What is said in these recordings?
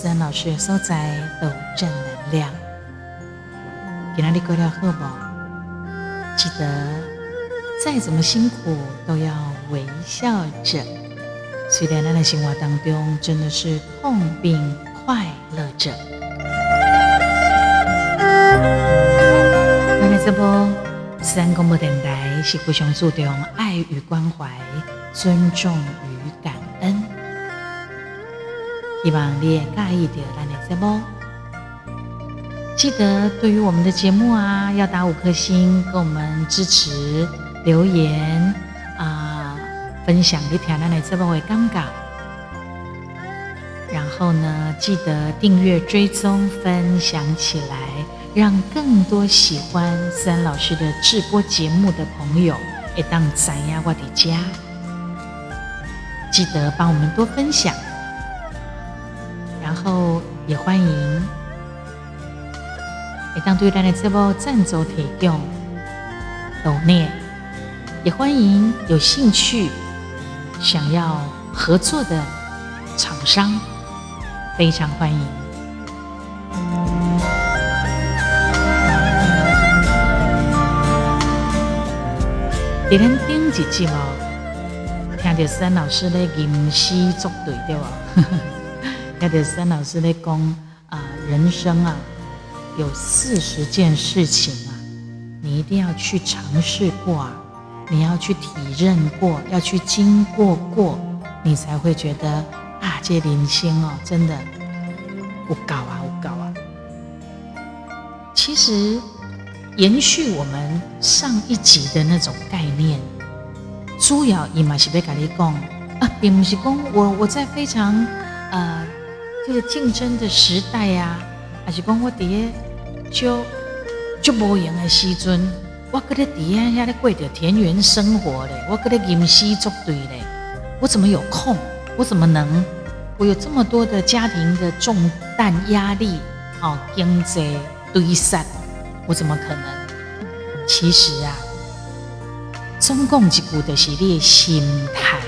是思安老师。吴思安老师的所在都正能量。给那里过了好不？记得再怎么辛苦都要微笑着。虽然咱的生活当中真的是痛并快乐着。那在这波思安广播电台是非常注重爱与关怀、尊重与。希望你也介意的咱的节目。记得对于我们的节目啊，要打五颗星，给我们支持留言啊，分享你听咱的节目的感觉。然后呢，记得订阅、追踪、分享起来，让更多喜欢思安老师的直播节目的朋友也当咱呀我的家。记得帮我们多分享，后也欢迎也当对咱的节目赞助提供抖念，也欢迎有兴趣想要合作的厂商。非常欢迎。在咱顶一集哦，听到三老师咧吟诗作对对吧？听到三老师咧讲啊，人生啊有四十件事情啊，你一定要去尝试过啊，你要去体认过，要去经过过，你才会觉得。啊，这零星哦，真的我搞啊，我搞啊。其实延续我们上一集的那种概念，主要伊嘛是要跟你讲啊，并不是讲我我在非常呃这个竞争的时代呀，还是讲我伫个就就无用的时阵，我搁咧伫下遐咧过着田园生活咧，我搁咧吟诗作对咧，我怎么有空？我怎么能？我有这么多的家庭的重担压力，哦，经济堆散，我怎么可能？其实啊，总共一句就是你的心态，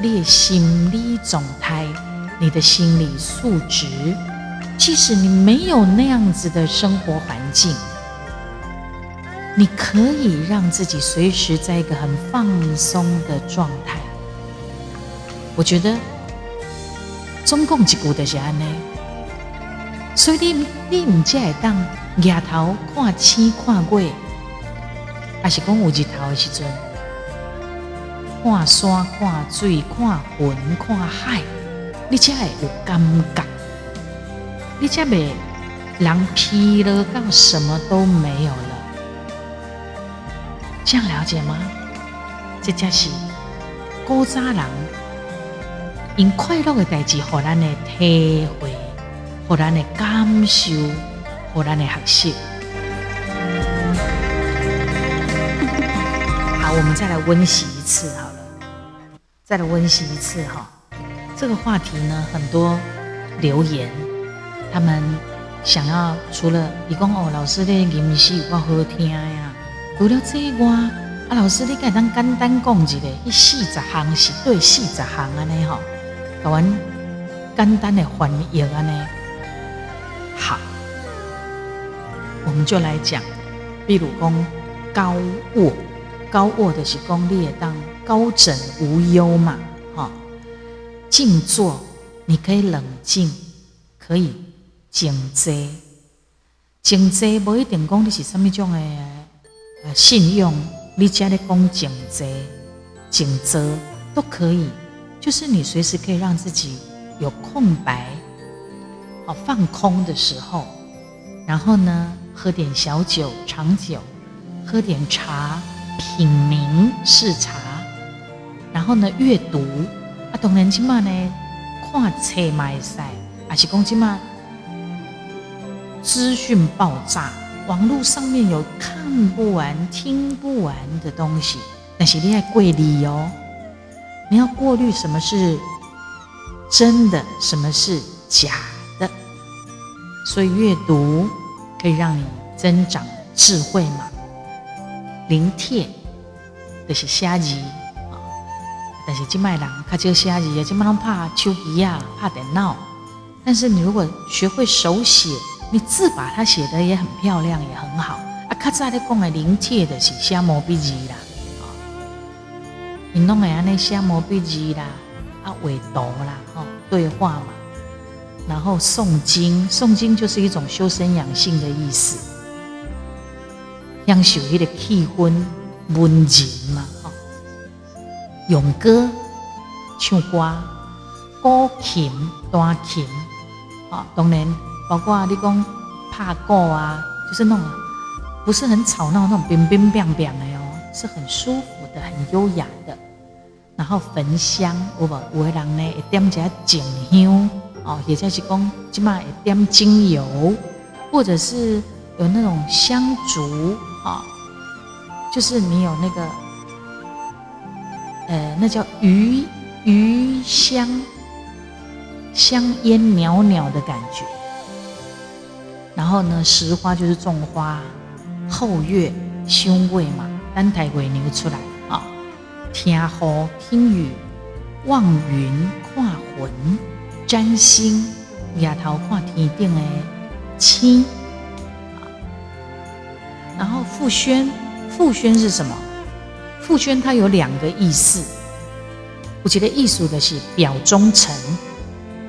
你的心理状态，你的心理素质。即使你没有那样子的生活环境，你可以让自己随时在一个很放松的状态。我觉得，中共一句就是安尼，所以你你唔只会当抬头看星看月，还是讲有日头的时阵，看山看水看云看海，你才会有感觉，你才袂人疲了到什么都没有了，这样了解吗？这才是古早人。因快乐的代志，互咱的体会，互咱的感受，互咱的学习。好，我们再来温习一次好了，再来温习一次哈。这个话题呢，很多留言，他们想要除了你讲哦，老师的吟诗我好听呀，除了这个啊，老师你敢当简单讲一个，一四十行是对四十行安尼吼。台湾简单的翻译啊呢，好，我们就来讲，比如讲高卧，高卧的是讲你也当高枕无忧嘛，静坐你可以冷静，可以静坐，静坐不一定讲你是什么种的呃信用，你家的讲静坐、静坐都可以。就是你随时可以让自己有空白，好放空的时候，然后呢，喝点小酒、长酒，喝点茶，品茗试茶，然后呢，阅读啊，当然起码呢，看册买赛，还是讲起码资讯爆炸，网络上面有看不完、听不完的东西，但是你要贵理哦。你要过滤什么是真的，什么是假的，所以阅读可以让你增长智慧嘛。临帖就是写字啊，但是即卖人较少写字啊，即卖拢拍手机啊，拍电脑。但是你如果学会手写，你字把它写的也很漂亮，也很好。啊，较早咧讲的临帖的是写毛笔字啦，啊，你弄会安尼写毛笔字啦，啊，画图啦，吼，对话嘛。然后诵经，诵经就是一种修身养性的意思，享受迄个气氛、文人嘛，咏歌、唱歌、古琴、弹琴，啊，当然包括你讲拍鼓啊，就是那种不是很吵闹那种冰冰冰冰的哦，是很舒服的、很优雅的。然后焚香，有无？有的人呢会点一下静香。哦，也就是讲，起码点精油，或者是有那种香烛啊，就是你有那个，呃，那叫余余香，香烟袅袅的感觉。然后呢，石花就是种花，后月凶位嘛，单台鬼牛出来啊，听雨听雨，望云看魂。占星，抬头看天顶的星，然后复宣，复宣是什么？傅宣它有两个意思。我觉得艺术的是表忠诚，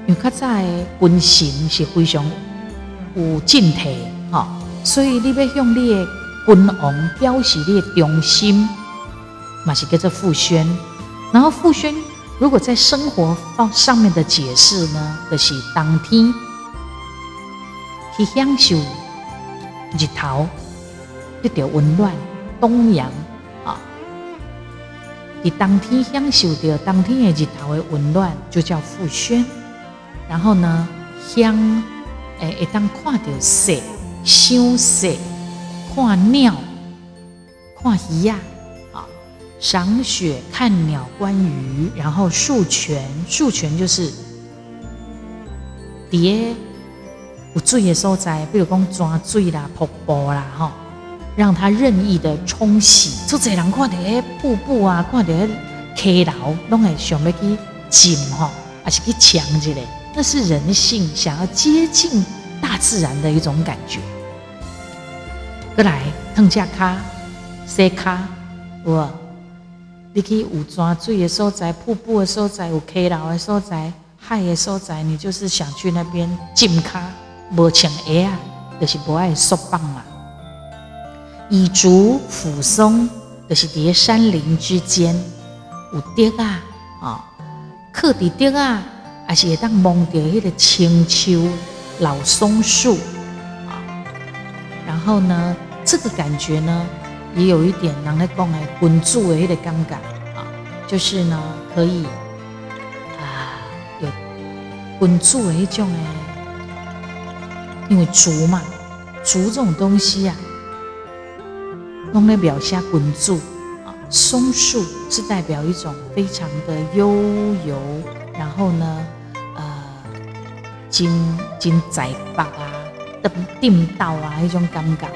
因为在军行是非常有敬体，哈，所以你要向你的君王表示你的忠心，嘛是叫做复宣。然后复宣。如果在生活方上面的解释呢，就是当天去享受日头得到温暖，东阳，你当天享受着当天的日头的温暖，就叫复宣。然后呢，享诶，会当看到色、想色、看鸟、看鱼呀。赏雪、看鸟、观鱼，然后树泉，树泉就是蝶有水的所在，比如讲抓水啦、瀑布啦，哈，让它任意的冲洗。做这人看到瀑布啊，看到溪流，拢会想要去浸吼，还是去抢之类。那是人性想要接近大自然的一种感觉。过来，腾下卡，塞卡，我。你去有泉水的所在、瀑布的所在、有溪流的所在、海的所在，你就是想去那边浸卡，无穿鞋啊，就是不爱束棒嘛。以竹俯松，就是伫山林之间有竹啊，啊，靠伫竹啊，还是会当望到迄个青丘老松树啊。然后呢，这个感觉呢？也有一点人来讲诶，滚住诶，迄个感觉啊，就是呢，可以啊，有滚住诶，迄种诶，因为竹嘛，竹这种东西啊，用来表现滚住啊，松树是代表一种非常的悠游，然后呢，呃，金金在白啊，的定道啊，一种感觉。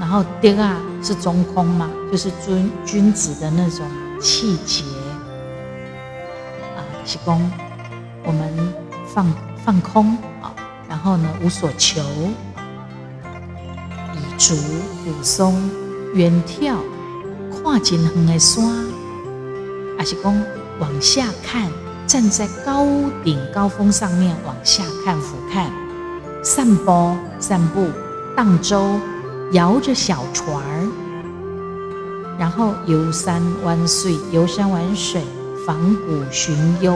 然后第二是中空嘛，就是君君子的那种气节。啊，是公我们放放空啊，然后呢无所求，竹扶松远眺，跨尽横的山，还是公往下看，站在高顶高峰上面往下看俯瞰，散步散步荡舟。摇着小船儿，然后游山玩水，游山玩水，访古寻幽，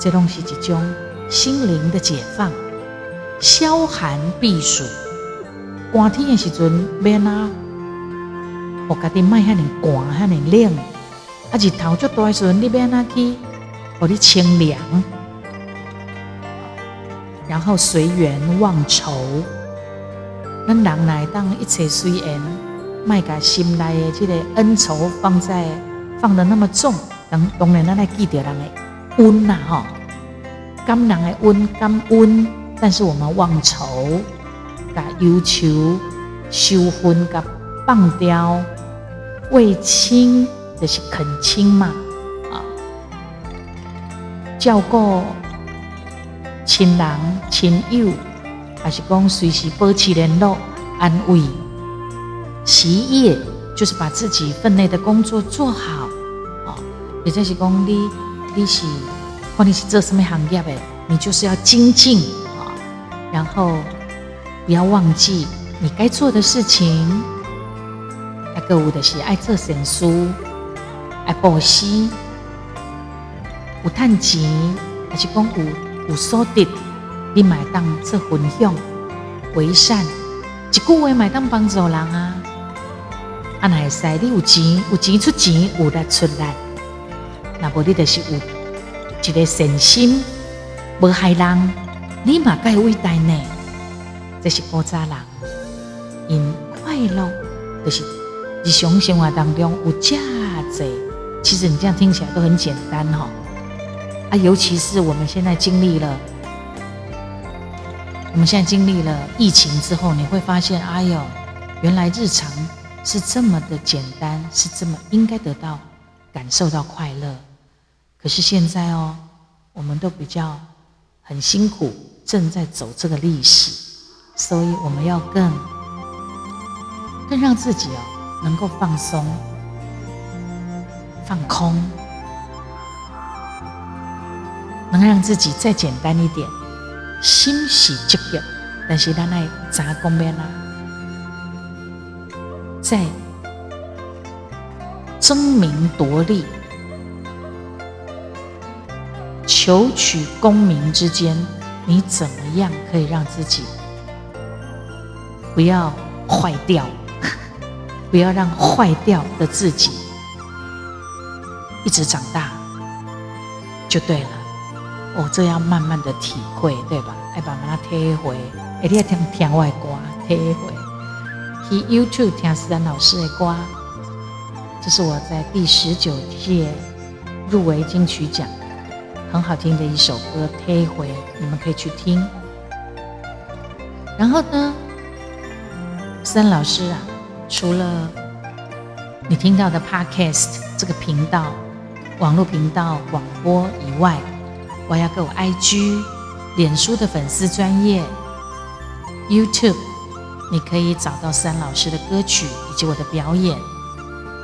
这东西一种心灵的解放，消寒避暑。寒天的时阵，免啊，我家己卖遐尼寒遐尼冷，啊日头足大的时阵，你免啊去，互你清凉，然后随缘忘愁。咱人来当一切随缘，卖把心内的这个恩仇放在放的那么重，当当然咱来记得人的温呐吼，感人的温感温，但是我们忘仇，甲忧愁、羞愤、甲放掉，为亲就是恳亲嘛，啊。照顾亲人、亲友，还是讲随时保持联络、安慰。其业就是把自己分内的工作做好，啊，也就是讲你你是或你是做什么行业的，你就是要精进啊，然后不要忘记你该做的事情。啊，购物的是爱做善事，爱布施，有趁钱，还是讲有有所得，你买当做分享、为善，一句话买当帮助人啊。啊，那会使你有钱，有钱出钱，有力出力。那无你就是有一个善心，无害人，你嘛该伟大呢。这是古早人因快乐，就是日常生活当中有价值。其实你这样听起来都很简单哈。啊，尤其是我们现在经历了，我们现在经历了疫情之后，你会发现，哎呦，原来日常。是这么的简单，是这么应该得到感受到快乐。可是现在哦，我们都比较很辛苦，正在走这个历史，所以我们要更更让自己哦能够放松、放空，能让自己再简单一点，欣喜积极。但是咱爱杂工面啦？在争名夺利、求取功名之间，你怎么样可以让自己不要坏掉？不要让坏掉的自己一直长大，就对了。我这样慢慢的体会，对吧？爱把它贴回，一定要听听外歌，贴回。去 YouTube 听思丹老师的歌，这是我在第十九届入围金曲奖，很好听的一首歌《推回》，你们可以去听。然后呢，三老师啊，除了你听到的 Podcast 这个频道、网络频道广播以外，我要给我 IG、脸书的粉丝专业 YouTube。你可以找到三老师的歌曲以及我的表演，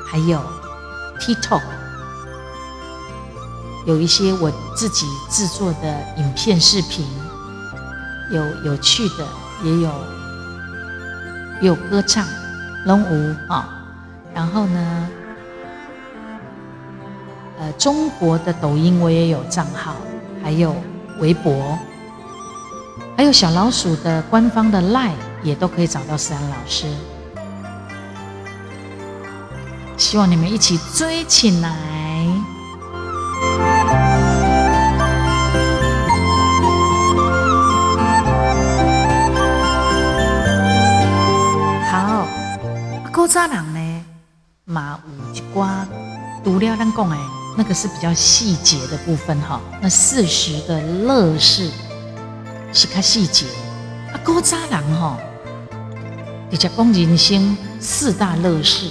还有 TikTok，有一些我自己制作的影片视频，有有趣的，也有有歌唱龙舞啊，然后呢，呃，中国的抖音我也有账号，还有微博，还有小老鼠的官方的 Line。也都可以找到思安老师，希望你们一起追起来。古早人呢，嘛有一寡读了咱讲诶，那个是比较细节的部分哈。那四十的乐事是较细节，啊，古早人哈。直接讲人生四大乐事，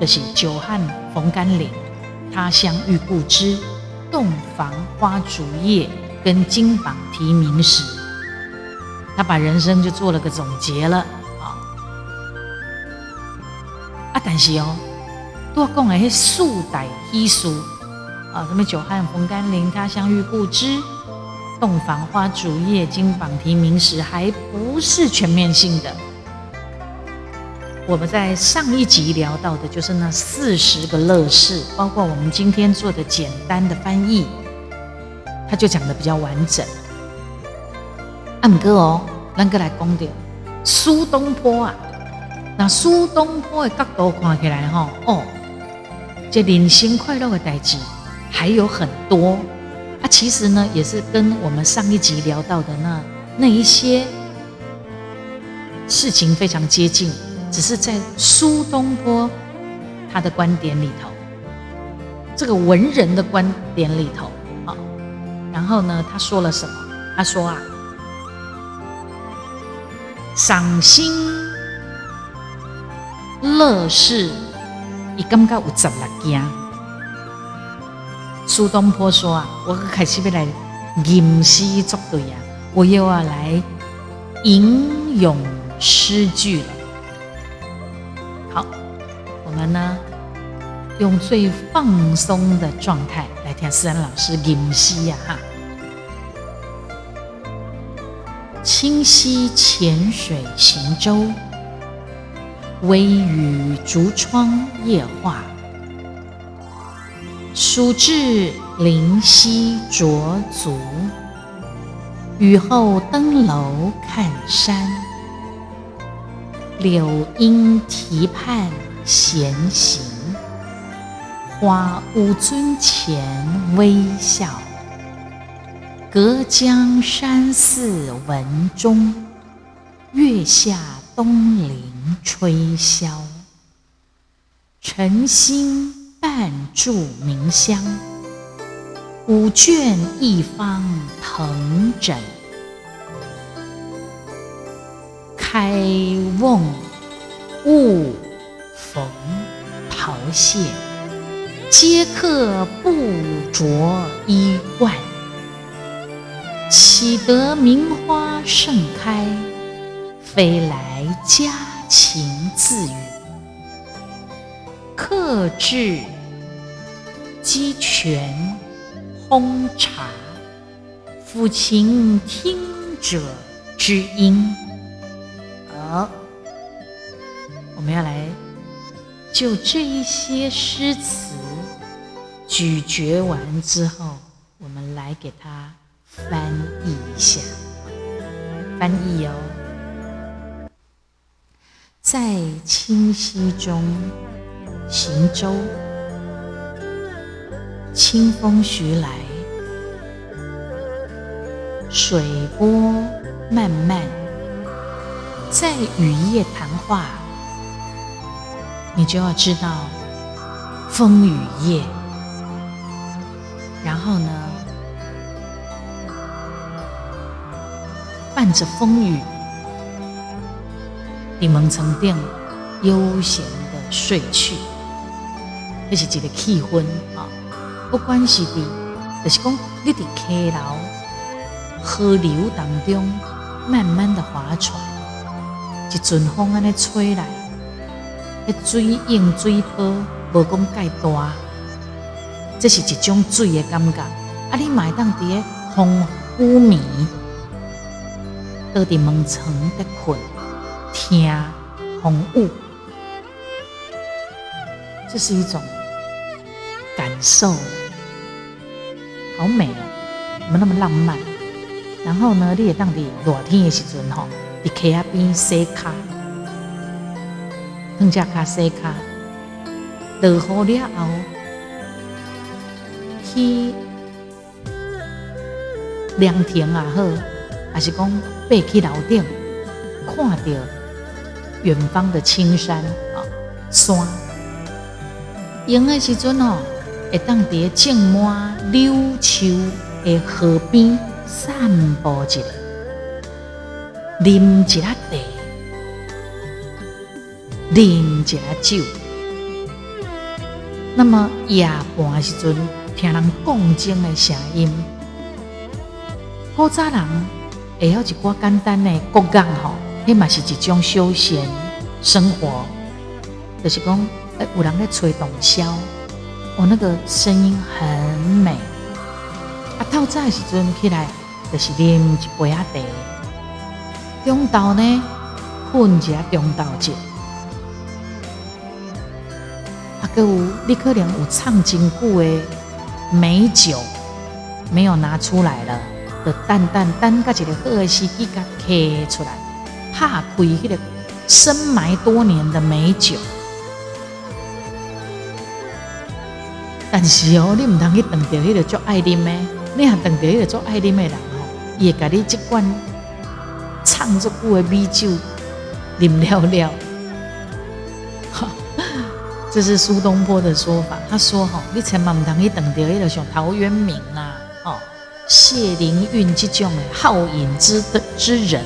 就是久旱逢甘霖、他乡遇故知、洞房花烛夜跟金榜题名时。他把人生就做了个总结了啊！但是哦，都要讲的迄四代稀俗啊，什么久旱逢甘霖、他乡遇故知、洞房花烛夜、金榜题名时，还不是全面性的。我们在上一集聊到的就是那四十个乐事，包括我们今天做的简单的翻译，他就讲的比较完整。按哥哦，咱哥来讲点苏东坡啊，那苏东坡的角度看起来哈，哦，这人生快乐的代志还有很多啊。其实呢，也是跟我们上一集聊到的那那一些事情非常接近。只是在苏东坡他的观点里头，这个文人的观点里头啊，然后呢，他说了什么？他说啊，赏心乐事，伊感觉有十六件，苏东坡说啊，我开始要来吟诗作对呀，我又要来吟咏诗句了。好，我们呢用最放松的状态来听思安老师吟诗呀哈。清溪浅水行舟，微雨竹窗夜话。暑至灵溪濯足，雨后登楼看山。柳阴啼畔闲行，花屋尊前微笑。隔江山寺闻钟，月下东林吹箫。晨兴。半炷明香，五卷一方藤枕。开瓮勿逢桃谢，接客不着衣冠。岂得名花盛开，飞来佳情自语。客至鸡泉烹茶，抚琴听者知音。好，我们要来就这一些诗词咀嚼完之后，我们来给它翻译一下。翻译哦，在清溪中。行舟，清风徐来，水波漫漫，在雨夜谈话，你就要知道风雨夜。然后呢，伴着风雨，你蒙层垫悠闲的睡去。这是一个气氛啊！不管是伫，就是讲你伫溪流、河流当中慢慢的划船，一阵风安尼吹来，迄水映水波无讲介大，这是一种水的感觉。啊，你买当伫个风雨暝，倒伫门床在困，听风雨，这是一种。感受好美哦，怎么那么浪漫？然后呢，你也当地热天的时阵吼，伫溪仔边洗脚，放只脚洗脚，落雨了后，去凉亭也好，还是讲爬去楼顶，看到远方的青山啊山，用的时阵哦。会当伫静满柳树的河边散步一下，啉一下茶，啉一下酒。那么夜半时阵，听人讲经的声音，古早人会晓一寡简单的国讲吼，迄嘛是一种休闲生活，就是讲，有人咧吹洞箫。我那个声音很美，啊，透早时阵起来就是啉一杯啊茶，中昼呢困一下中昼节，啊，搁有你可能有唱真久的美酒没有拿出来了，就淡淡等个一个好的时机甲开出来，拍开迄个深埋多年的美酒。但是哦，你唔通去等着迄个做爱啉的，你若等着迄个做爱啉的人哦，伊会甲你即罐唱足久的米酒啉了了。这是苏东坡的说法。他说吼，你千万唔通去等着迄个像陶渊明啊，哦，谢灵运这种的好饮之的之人，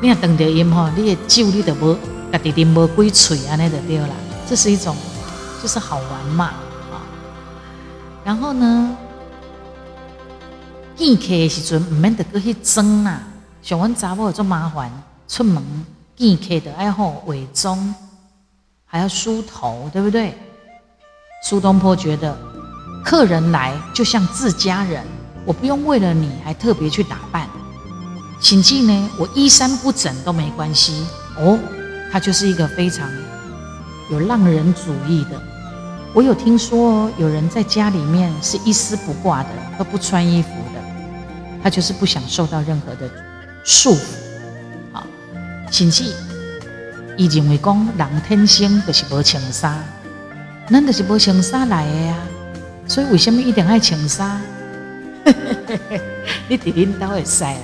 你若等着饮吼，你的酒你都无家己啉无几喙安尼就对啦。这是一种。就是好玩嘛，啊！然后呢，见客的时阵唔免得过去装啦，像阮查某做麻烦，出门见客的爱好伪装，还要梳头，对不对？苏东坡觉得，客人来就像自家人，我不用为了你还特别去打扮。请进呢，我衣衫不整都没关系哦。他就是一个非常有浪人主义的。我有听说有人在家里面是一丝不挂的，都不穿衣服的。他就是不想受到任何的束缚。好，甚至伊认为讲人天生就是无穿衫，咱就是无穿衫来的呀。所以为什么一定爱穿衫？你伫恁兜会使啦，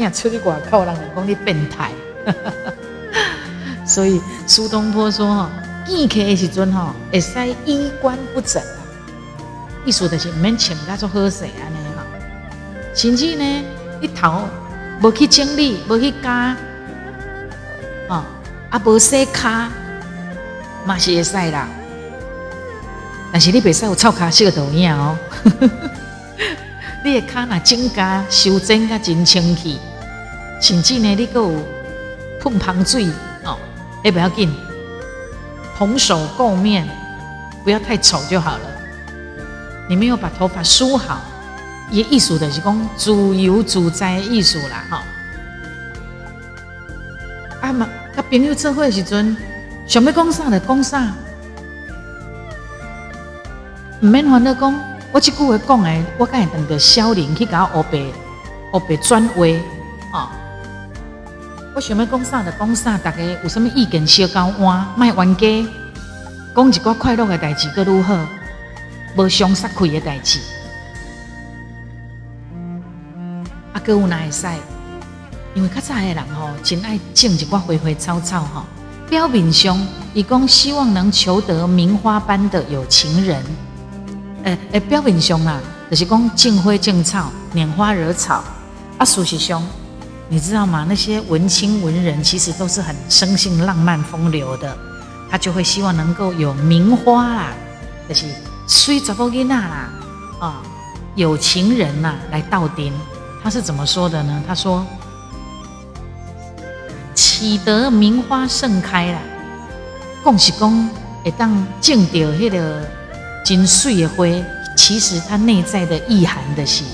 你出去外口，人讲你变态。所以苏东坡说：“哈，见客的时阵吼，会使衣冠不整啊。意思就是唔免穿甲做好势安尼哈。甚至呢，你头无去整理，无去加，哦，啊无洗骹，嘛是会使啦。但是你袂使有臭骹色的图影哦。你的骹若整加修整甲真清气，甚至呢，你阁有喷芳水。”哎，不要紧，蓬首垢面，不要太丑就好了。你没有把头发梳好，也艺术的是讲自由自在艺术啦，哈。啊嘛，甲朋友做伙时阵，想要讲啥就讲啥，唔免烦恼讲，我即句话讲的，我敢会等着小林去甲我学白学白转话，啊。我想要讲啥就讲啥，大家有什么意见小交换，卖冤家，讲一个快乐的代志，佫如何？无伤杀气的代志。啊，佫有哪会使？因为较早的人吼，真爱种一个花花草草吼。表面上，伊讲希望能求得名花般的有情人。诶诶，表面上啊，就是讲种花种草，拈花惹草。啊，事实上。你知道吗？那些文青文人其实都是很生性、浪漫、风流的，他就会希望能够有名花啦，就是水找不囡娜啦，啊，有情人呐来到顶。他是怎么说的呢？他说：“岂得名花盛开啦？恭喜恭，会当见到迄个金水的花，其实它内在的意涵的是，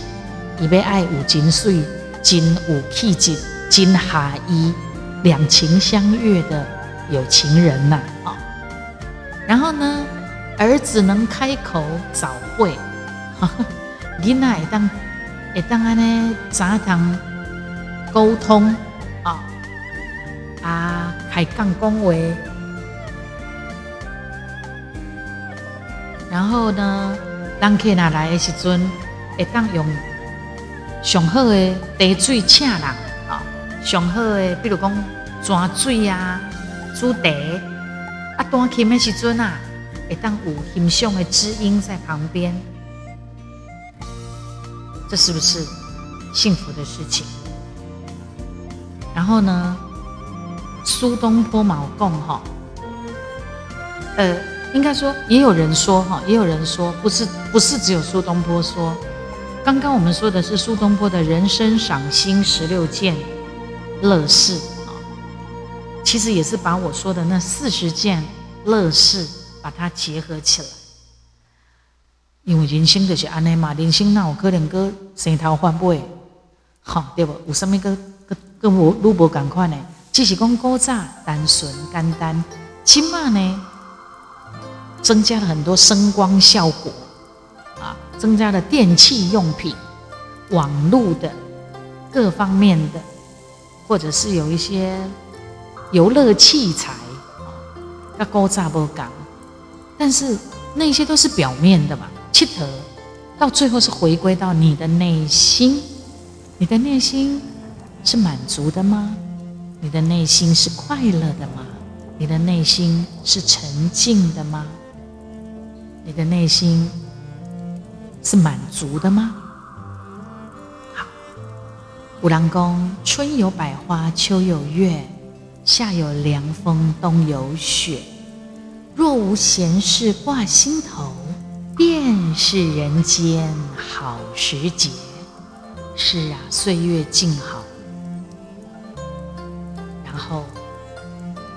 伊要爱有金水。”真有气质、真合意、两情相悦的有情人呐！啊，然后呢，儿子能开口早会，囡仔会当会当安尼早堂沟通啊啊，开讲讲话，然后呢，当客人来的时阵会当用。上好的茶水请人啊，上好的，比如讲抓水啊、煮茶啊，端琴的时阵啊，会当有欣赏的知音在旁边，这是不是幸福的事情？然后呢，苏东坡毛贡哈，呃，应该说也有人说哈，也有人说不是不是只有苏东坡说。刚刚我们说的是苏东坡的人生赏心十六件乐事啊，其实也是把我说的那四十件乐事把它结合起来。因为人生就是安尼嘛，人生哪有可能个生头换尾，好对不？有什么个个个无如无共款呢？只是讲古早单纯简单，起码呢增加了很多声光效果。增加了电器用品、网络的各方面的，或者是有一些游乐器材啊，要高炸不港，但是那些都是表面的嘛，切头到最后是回归到你的内心，你的内心是满足的吗？你的内心是快乐的吗？你的内心是沉静的吗？你的内心？是满足的吗？好，五郎公春有百花，秋有月，夏有凉风，冬有雪。若无闲事挂心头，便是人间好时节。是啊，岁月静好，然后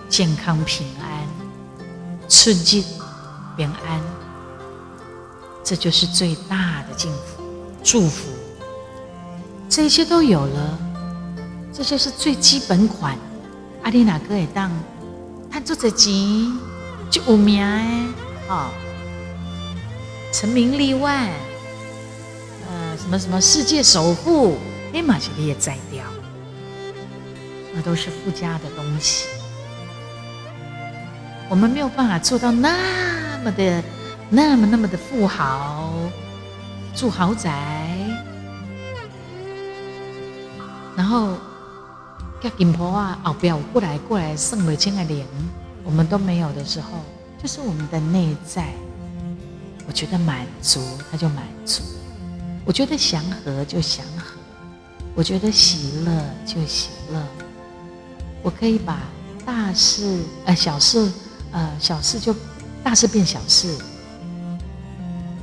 健康平安，春季平安，这就是最大的幸福祝福。这些都有了，这些是最基本款。阿丽娜哥也当，他做着钱就有名哎，哦，成名立万。什么什么世界首富，黑马其实也摘掉，那都是附加的东西。我们没有办法做到那么的、那么、那么的富豪，住豪宅，然后叫金婆啊、哦不要我过来过来送了千个脸，我们都没有的时候，就是我们的内在，我觉得满足，他就满足。我觉得祥和就祥和，我觉得喜乐就喜乐。我可以把大事呃小事呃小事就大事变小事，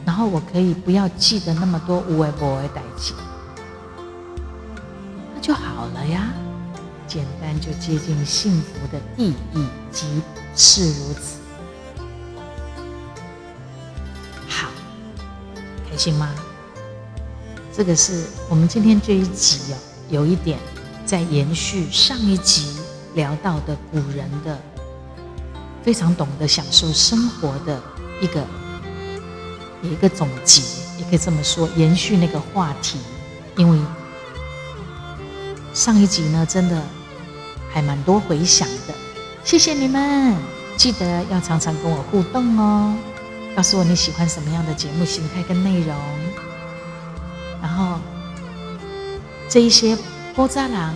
然后我可以不要记得那么多无为不为代记，那就好了呀。简单就接近幸福的意义，即是如此。好，开心吗？这个是我们今天这一集哦，有一点在延续上一集聊到的古人的非常懂得享受生活的一个一个总结，也可以这么说，延续那个话题。因为上一集呢，真的还蛮多回响的，谢谢你们，记得要常常跟我互动哦，告诉我你喜欢什么样的节目形态跟内容。然后，这一些波扎郎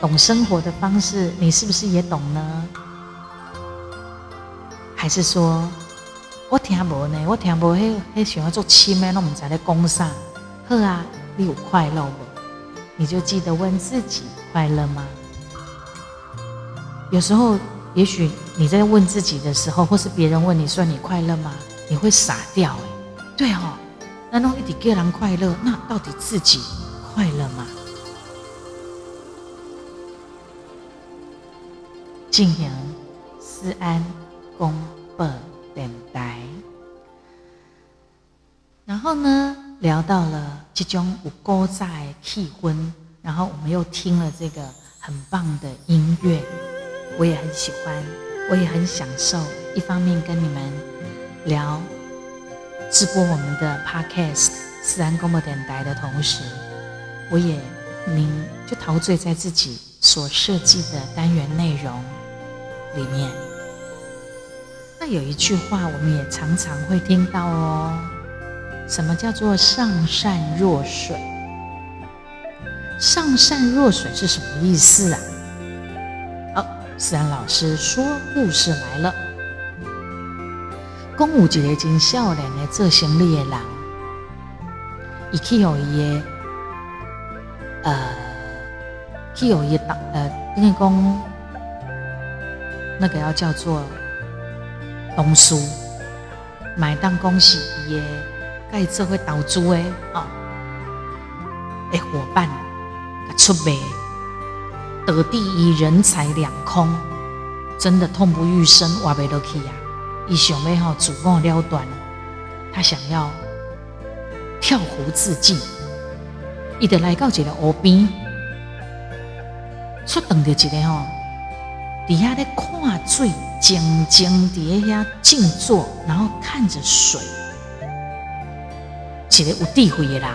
懂生活的方式，你是不是也懂呢？还是说，我听无呢？我听无，迄迄想要做亲的，那我们在咧讲啥？好啊，你有快乐无？你就记得问自己快乐吗？有时候，也许你在问自己的时候，或是别人问你说你快乐吗？你会傻掉哎，对哦。那弄一点给人快乐，那到底自己快乐吗？静行思安公报等待，然后呢，聊到了这种有高在气氛，然后我们又听了这个很棒的音乐，我也很喜欢，我也很享受。一方面跟你们聊。直播我们的 Podcast 自然广播电台的同时，我也您就陶醉在自己所设计的单元内容里面。那有一句话，我们也常常会听到哦，什么叫做上善若水？上善若水是什么意思啊？好，思然老师说故事来了。讲有一个真少年的做生意的人，伊去有伊的呃，去互伊当呃，应该讲那个要叫做同事，买当恭喜伊的，该做伙投资诶哦，诶伙伴，出卖，得第一人财两空，真的痛不欲生，活不落去啊。伊想要吼自我了断，他想要跳湖自尽，伊就来到一个湖边，出等着一个吼，底下咧看水，静静伫诶遐静坐，然后看着水，一个有智慧诶人，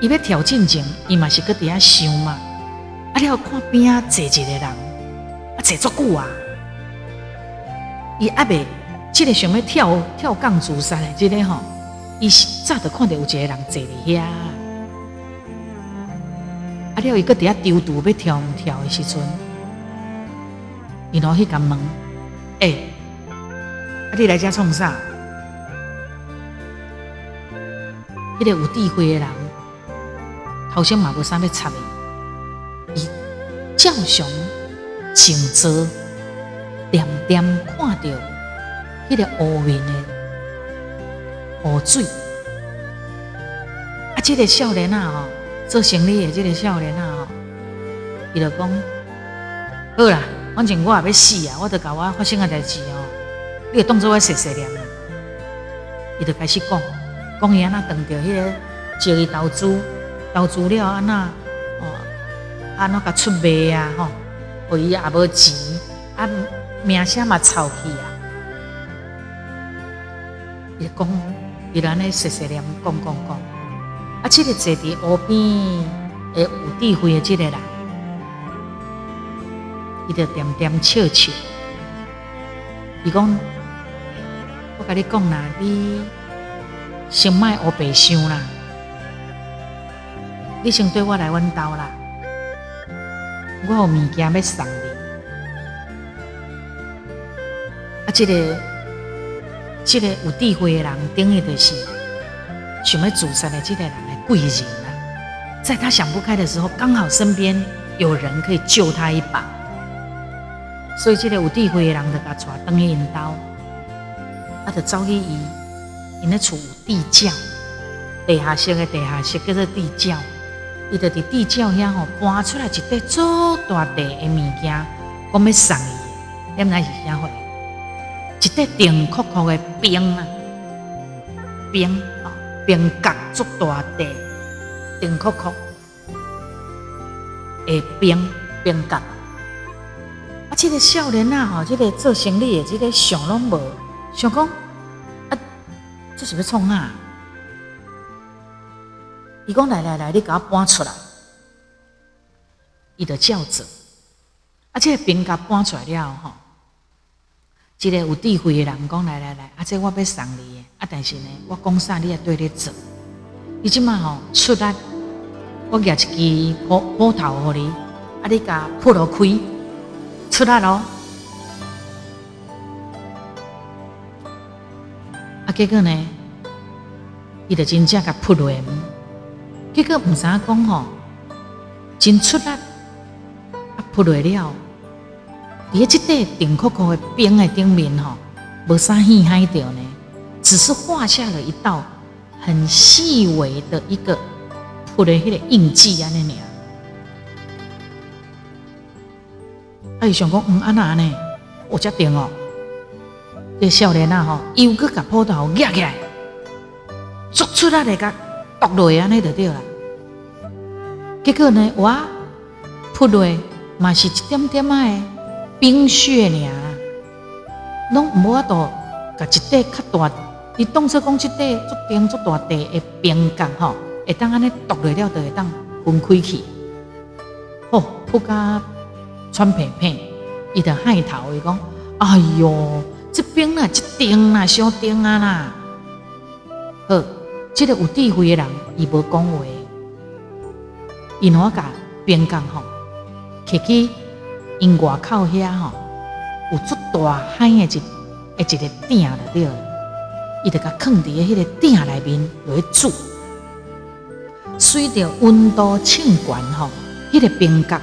伊要跳进前，伊嘛是搁伫遐想嘛，啊了看边啊坐一个人，啊坐足久啊。伊阿未，即个想要跳跳杠自杀诶，即个吼，伊是早就看到有一个人坐伫遐，啊了伊个伫遐丢毒要跳毋跳诶时阵，伊攞去甲问，诶，啊你来遮创啥？迄个有智慧的人，头先嘛无啥要插伊，伊照常静坐。点点看着迄个乌面的乌水。啊，这个少年啊，吼，做生意的这个少年啊，吼，伊就讲，好啦，反正我也要死啊，我得甲我发生个代志哦，你就当做我谢谢念啊。伊就开始讲，讲伊安那当着迄个借伊投资，投资了安那哦，安那甲出卖啊，吼，互伊也无钱，啊，名声嘛臭去啊。伊讲，伊安尼谢谢念讲讲讲，啊，即个坐伫湖边诶有智慧诶即个人，伊就点点笑笑，伊讲。我甲你讲啦，你先莫乌白想啦，你先对我来阮兜啦，我有物件要送你。啊，这个这个有智慧的人，等于就是想要自杀的这个人的贵人啊。在他想不开的时候，刚好身边有人可以救他一把，所以这个有智慧的人就甲带登去因兜。啊，就走去伊，因咧厝地窖，地下室的地下室叫做地窖。伊就伫地窖遐吼搬出来一块足大地的物件，讲要送伊。点知是啥货？一块定酷酷的冰啊，冰哦，冰角足大地，定酷酷的冰冰角。啊，这个少年啊，吼，这个做生意的，这个想拢无。想讲啊，这是要创啊？伊讲来来来，你给我搬出来，伊就叫做，啊，这个兵甲搬出来了吼，一个有智慧的人讲来来来，啊，这我要送你，啊，但是呢，我讲啥你也对你做，你即马吼出来，我举一支斧斧头互你，啊，你甲破了开，出来咯。结果呢，伊就真正甲扑落，结果毋知影讲吼，真出力，啊扑落了，伫咧即块顶酷酷的冰的顶面吼，无啥稀罕着呢，只是画下了一道很细微的一个扑的迄个印记安尼尔。啊，伊想讲，嗯，安那呢？我决定哦。这少年啊，吼，又去甲斧头夹起来，捉出来来甲剁落安尼就对了。结果呢，我扑落嘛是一点点仔冰雪尔，拢无法度甲一块较大。伊当初讲即块足冰足大地的冰角吼，会当安尼剁落了就会当分开去。哦，扑甲穿片片，伊就害头伊讲，哎哟。这边啊，一定啊，小丁啊啦。好，这个有智慧的人，伊无讲话，伊哪甲边讲吼，去去因外口遐吼，有足大海的一一一个鼎了着，伊就甲藏伫迄个鼎内面来煮，随着温度升悬吼，迄个冰角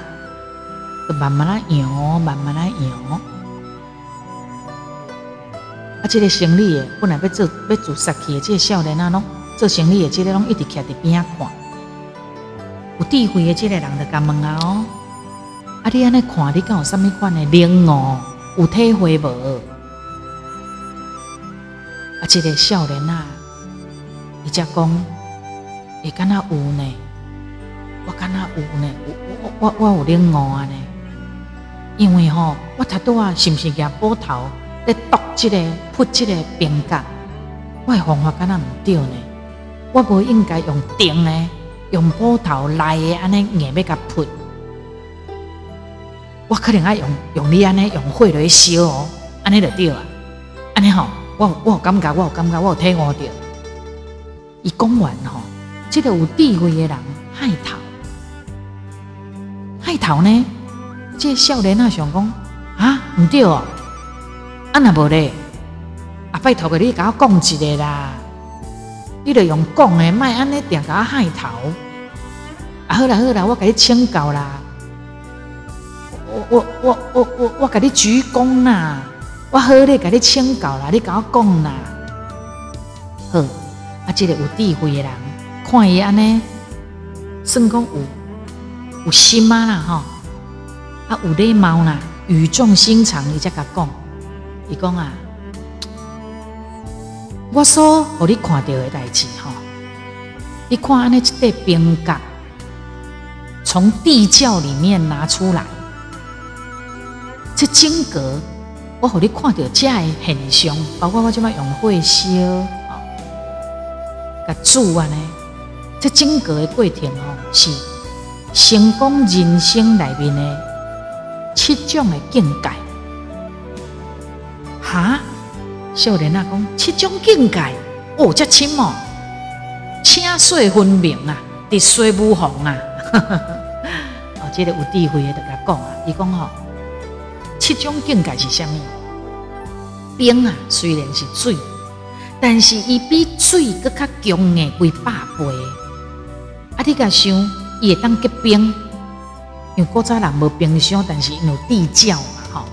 慢慢啊摇，慢慢啊摇。啊，这个生理的本来要做要做杀去的，这个少年啊，拢做生理的，这个拢一直徛伫边仔看。有智慧的这个人就甲问啊哦，啊，你安尼看，你敢有啥物款的领悟？有体会无？啊，这个少年啊，伊则讲，会敢若有呢？我敢若有呢？我我我有领悟啊呢？因为吼，我头拄啊，是毋是举斧头？咧剁即个扑即个冰角，我的方法敢若毋对呢？我无应该用电呢，用斧头来的安尼硬要甲扑。我可能爱用用你安尼用火来烧哦，安尼就对啊。安尼吼，我我有感觉，我有感觉，我有体悟着。伊讲完吼，即个有智慧的人害头，害头呢？即个少年啊想讲啊，毋对哦。啊，那无咧，啊，拜托个你甲我讲一个啦，你著用讲诶，莫安尼定甲我害头。啊，好啦好啦，我甲你请教啦，我我我我我我甲你鞠躬啦，我好咧，甲你请教啦，你甲我讲啦。好，啊，即个有智慧的人，看伊安尼，算讲有有心啊啦吼，啊有礼貌啦，语重心长，伊才甲讲。伊讲啊，我所互你看到的代志吼，你看安尼一块冰角，从地窖里面拿出来，这金格。我互你看到这的现象，包括我即摆用火烧，啊，甲煮安尼，这整个的过程哦，是成功人生内面的七种的境界。哈，少年啊，讲七种境界，哦，这深哦，青水分明啊，滴水无红啊，哦，这个有智慧的，甲讲啊，伊讲吼。七种境界是啥物？冰啊，虽然是水，但是伊比水搁较强诶，几百倍。啊，你甲想，伊会当结冰，因为古早人无冰箱，但是有地窖嘛，吼。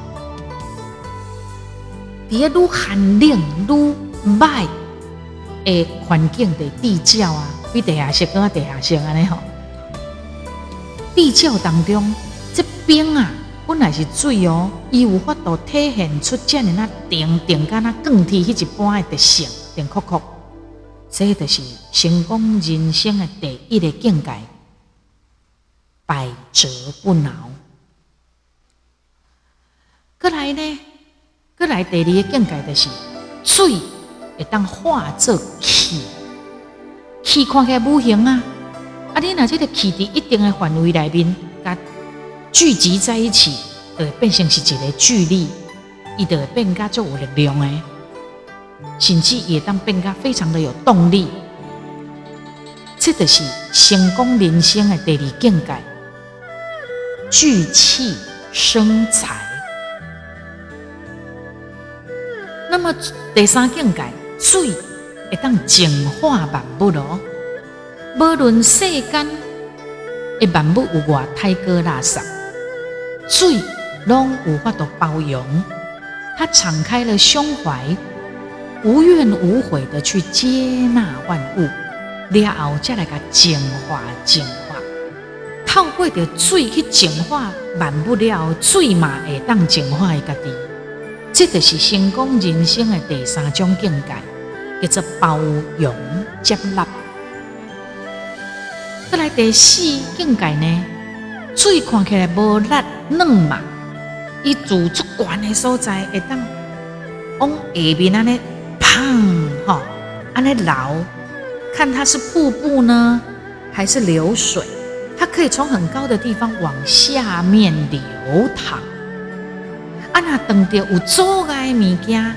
伫个愈寒冷愈歹诶环境的地窖啊，比地下室搁较地下室安尼吼。地窖当中，这冰啊。本来是水哦，伊有法度体现出这样那定定甲那更替迄一般的特性，定酷酷。这就是成功人生的第一个境界，百折不挠。过来呢，过来第二个境界就是水会当化作气，气看起来无形啊，啊你若这个气伫一定的范围内面，甲。聚集在一起，就会变成是一个聚力，伊就会变加足有力量诶，甚至也当变加非常的有动力。这就是成功人生的第二境界：聚气生财。那么第三境界，水会当净化万物咯，无论世间的万物有偌太过垃圾。水拢无法度包容，他敞开了胸怀，无怨无悔的去接纳万物，然后再来个净化净，透过着水去净化万物了，水嘛会当净化伊家己，这就是成功人生的第三种境界，叫做包容接纳。再来第四境界呢？水看起来无力软嘛，伊住足悬的所在会当往下面安尼砰吼，安尼流，看它是瀑布呢，还是流水？可以从很高的地方往下面流淌。啊，那等着有阻碍物件，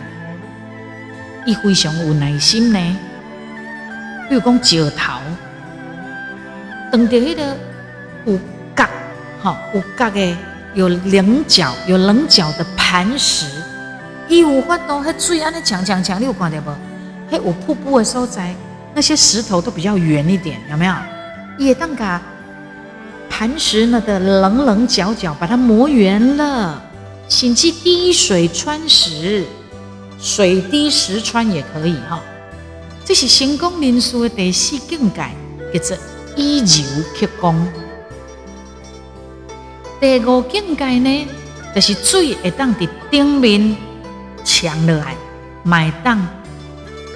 伊非常有耐心呢。比如讲石头，等着迄个有。好，有角的，有棱角，有棱角的磐石，伊有法度，迄水安尼强强强，你有看到无？迄有瀑布的所在，那些石头都比较圆一点，有没有？也当个磐石呢的棱棱角角，把它磨圆了，甚至滴水穿石，水滴石穿也可以哈。这是成功人士的第四境界，叫做以柔克刚。第五境界呢，就是水会当伫顶面强落来，麦当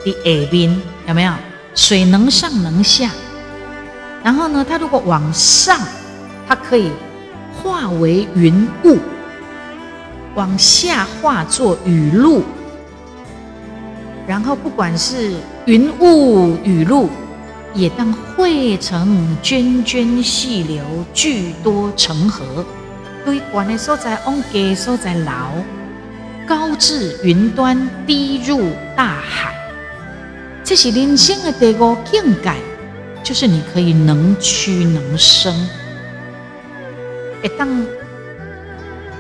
伫下面有没有？水能上能下，然后呢，它如果往上，它可以化为云雾；往下化作雨露。然后不管是云雾雨露，也当汇成涓涓细流，聚多成河。对远的所在往低所在流，高至云端，低入大海。这是人生的第五境界，就是你可以能屈能伸，会当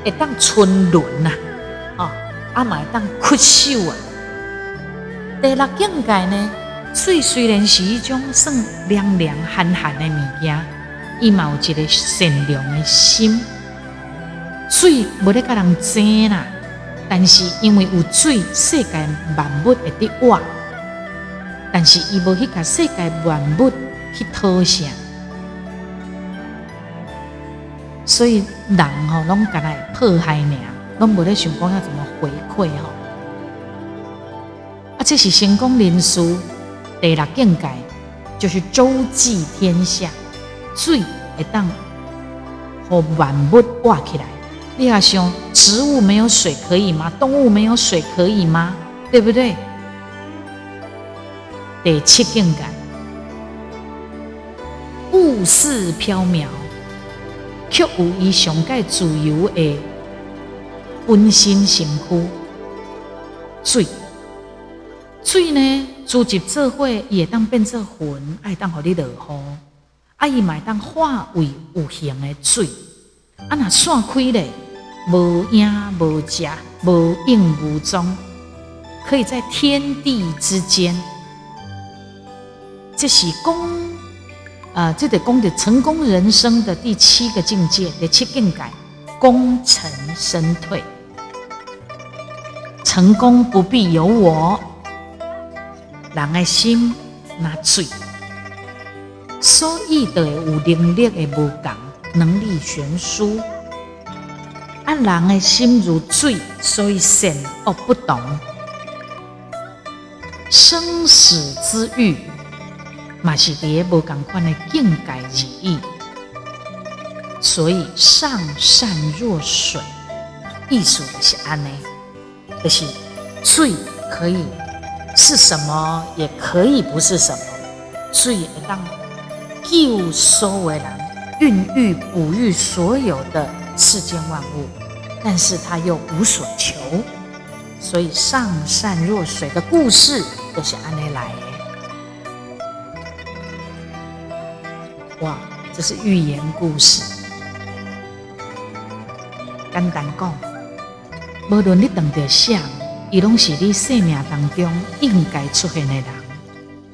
会当春轮呐，哦，阿买当屈秀啊。第六境界呢，水虽然是一种算凉凉寒寒的物件，伊嘛有一个善良的心。水无咧甲人争啦，但是因为有水，世界万物会得活。但是伊无去甲世界万物去讨啥，所以人吼拢干来迫害尔，拢无咧想讲要怎么回馈吼。啊，这是成功人士第六境界，就是周济天下，水会当和万物挂起来。你也想，植物没有水可以吗？动物没有水可以吗？对不对？第七境界，物事飘渺，却有伊上界自由的温馨身躯。水，水呢，组入做伙也当变做云，爱当互你落雨，啊，伊嘛会当化为有形的水。啊，若散开咧，无影无迹，无影无踪，可以在天地之间。这是功，啊，这得功的成功人生的第七个境界第七境界，功成身退，成功不必有我，人的心那水，所以的有能力的无同，能力悬殊，啊，人的心如水，所以善恶不同，生死之欲。嘛是伫个无共款的境界而已，所以上善若水，意思是安尼，就是水可以是什么，也可以不是什么，水会当救所有人，孕育哺育所有的世间万物，但是它又无所求，所以上善若水的故事就是安尼来。哇，这是寓言故事。简单讲，无论你等着啥，伊拢是你生命当中应该出现的人。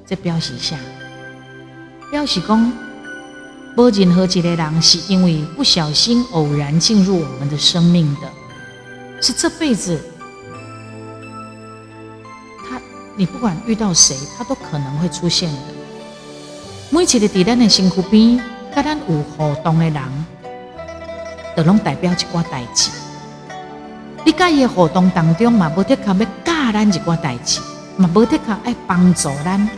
这表示啥？表示讲，无任何一个人是因为不小心偶然进入我们的生命的，是这辈子，他你不管遇到谁，他都可能会出现的。每一个伫咱的身躯边，甲咱有互动的人，都拢代表一寡代志。你甲伊的互动当中嘛，无得靠要教咱一寡代志，嘛无得靠爱帮助咱。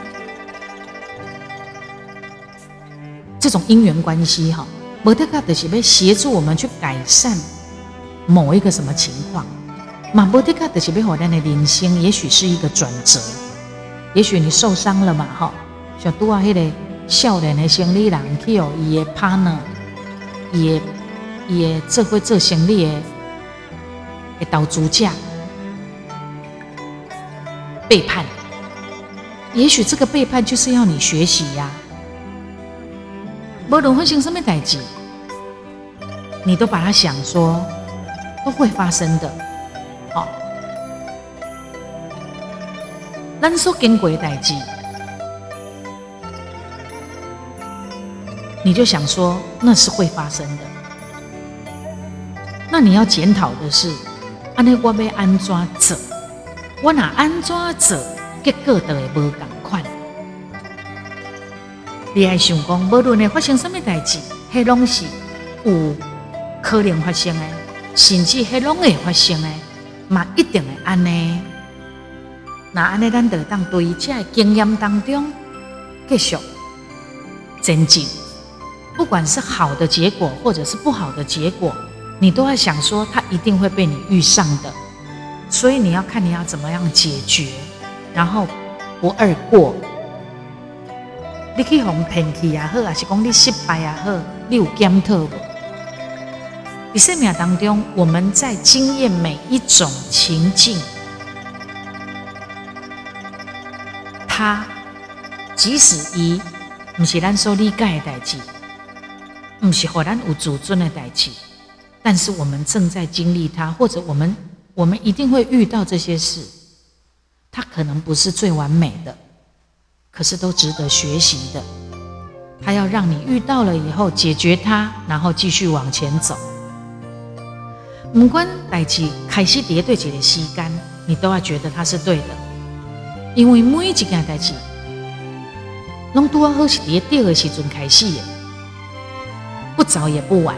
这种因缘关系哈，无得靠就是要协助我们去改善某一个什么情况，嘛无得靠就是要互咱的人生，也许是一个转折。也许你受伤了嘛，哈，像拄啊迄个。少年的生理人去哦，伊的 partner，伊的伊的做会做生理的的投资者背叛，也许这个背叛就是要你学习呀。无论发生什么代志，你都把它想说都会发生的，好。咱所经过的代志。你就想说那是会发生的，那你要检讨的是，安尼我要安怎做？我哪安怎做，结果都会无共款。你爱想讲，无论会发生什么代志，迄拢是有可能发生的，甚至迄拢会发生的，嘛一定会安尼。那安尼，咱就当对这经验当中继续增进。不管是好的结果，或者是不好的结果，你都要想说，他一定会被你遇上的。所以你要看你要怎么样解决，然后不二过。你去哄骗去也好，还是讲你失败也好，你有检讨不？在生命当中，我们在经验每一种情境，他即使以不是咱所理解的代志。不是和咱有自尊的代志，但是我们正在经历它，或者我们我们一定会遇到这些事。它可能不是最完美的，可是都值得学习的。它要让你遇到了以后解决它，然后继续往前走。不管代志开始伫对一个时间，你都要觉得它是对的，因为每一件代志，拢拄好是伫对的时阵开始的，不早也不晚。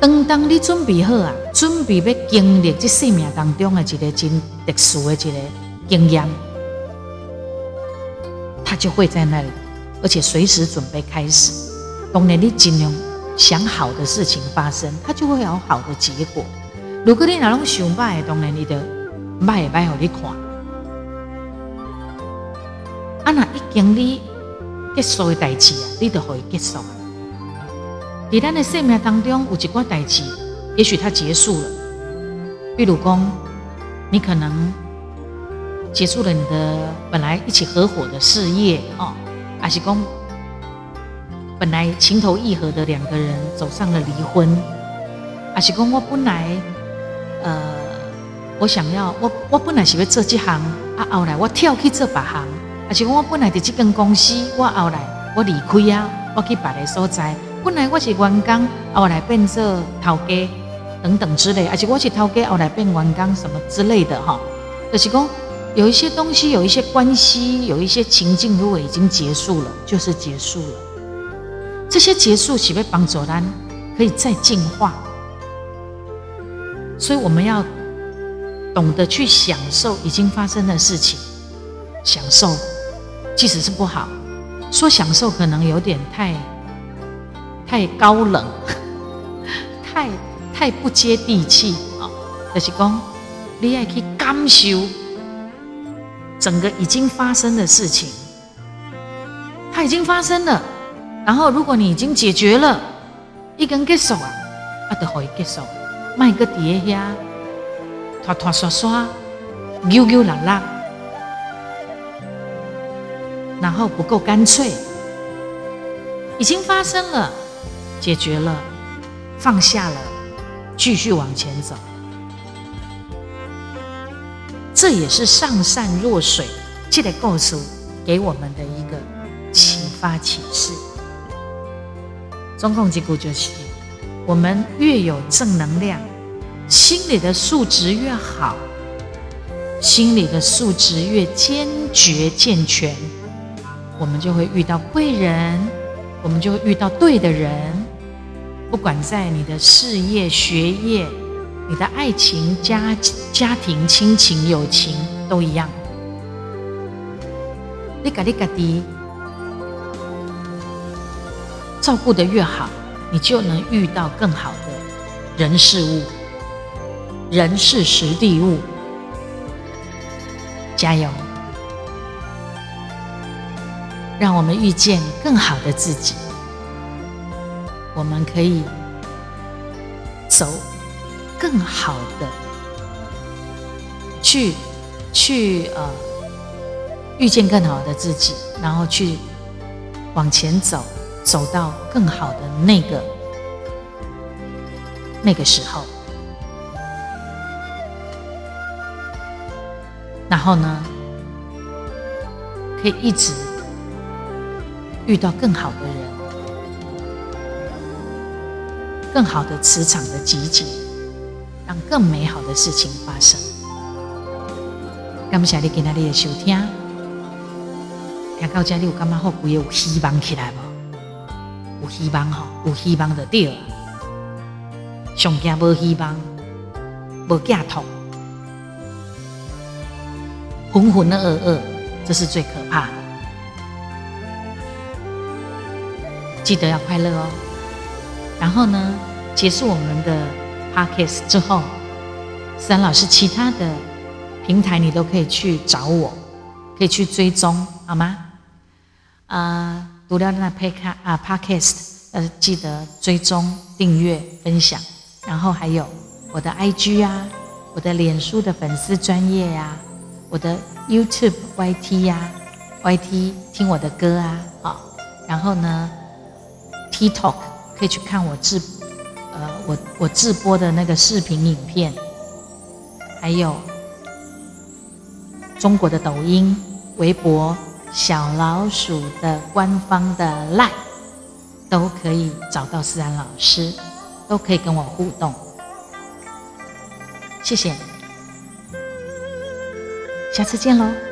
当当你准备好啊，准备要经历这生命当中的一个真特殊的一个经验，它就会在那里，而且随时准备开始。当然，你尽量想好的事情发生，它就会有好的结果。如果你哪拢想歹，当然你就歹歹互你看。啊，那一经历结束的代志啊，你就可以结束。在咱的生命当中，有一寡代志，也许它结束了。比如讲，你可能结束了你的本来一起合伙的事业哦，还是讲本来情投意合的两个人走上了离婚，还是讲我本来呃，我想要我我本来是要做这行，啊后来我跳去做别行，还是讲我本来在这间公司，我后来我离开啊，我去别个所在。本来我是员工，后来变做头家等等之类，而且我是头家，后来变员工什么之类的哈。就是讲有一些东西，有一些关系，有一些情境，如果已经结束了，就是结束了。这些结束岂被帮助咱可以再进化？所以我们要懂得去享受已经发生的事情，享受，即使是不好，说享受可能有点太。太高冷，太太不接地气啊！就是讲，你要去感受整个已经发生的事情，它已经发生了。然后，如果你已经解决了，一根结束啊，啊，就可以结束。卖个碟呀，拖拖刷刷，扭扭拉拉，然后不够干脆，已经发生了。解决了，放下了，继续往前走。这也是上善若水，记得告诉给我们的一个启发启示。中共结构就是，我们越有正能量，心里的素质越好，心里的素质越坚决健全，我们就会遇到贵人，我们就会遇到对的人。不管在你的事业、学业、你的爱情、家家庭、亲情、友情，都一样。你嘎你嘎滴照顾的越好，你就能遇到更好的人事物，人事实地物。加油，让我们遇见更好的自己。我们可以走更好的，去去呃遇见更好的自己，然后去往前走，走到更好的那个那个时候，然后呢，可以一直遇到更好的人。更好的磁场的集结，让更美好的事情发生。感谢你今天的收听，听到这里有感觉好，规个有希望起来无？有希望吼，有希望就对了。上惊无希望，无寄托，浑浑噩噩，这是最可怕的。记得要快乐哦。然后呢，结束我们的 podcast 之后，三老师其他的平台你都可以去找我，可以去追踪，好吗？啊，读了那 p 卡啊 podcast，呃，记得追踪、订阅、分享，然后还有我的 IG 啊，我的脸书的粉丝专业呀，我的 YouTube YT 呀，YT 听我的歌啊，好，然后呢，TikTok。可以去看我直，呃，我我直播的那个视频影片，还有中国的抖音、微博、小老鼠的官方的 Line，都可以找到思然老师，都可以跟我互动。谢谢，下次见喽。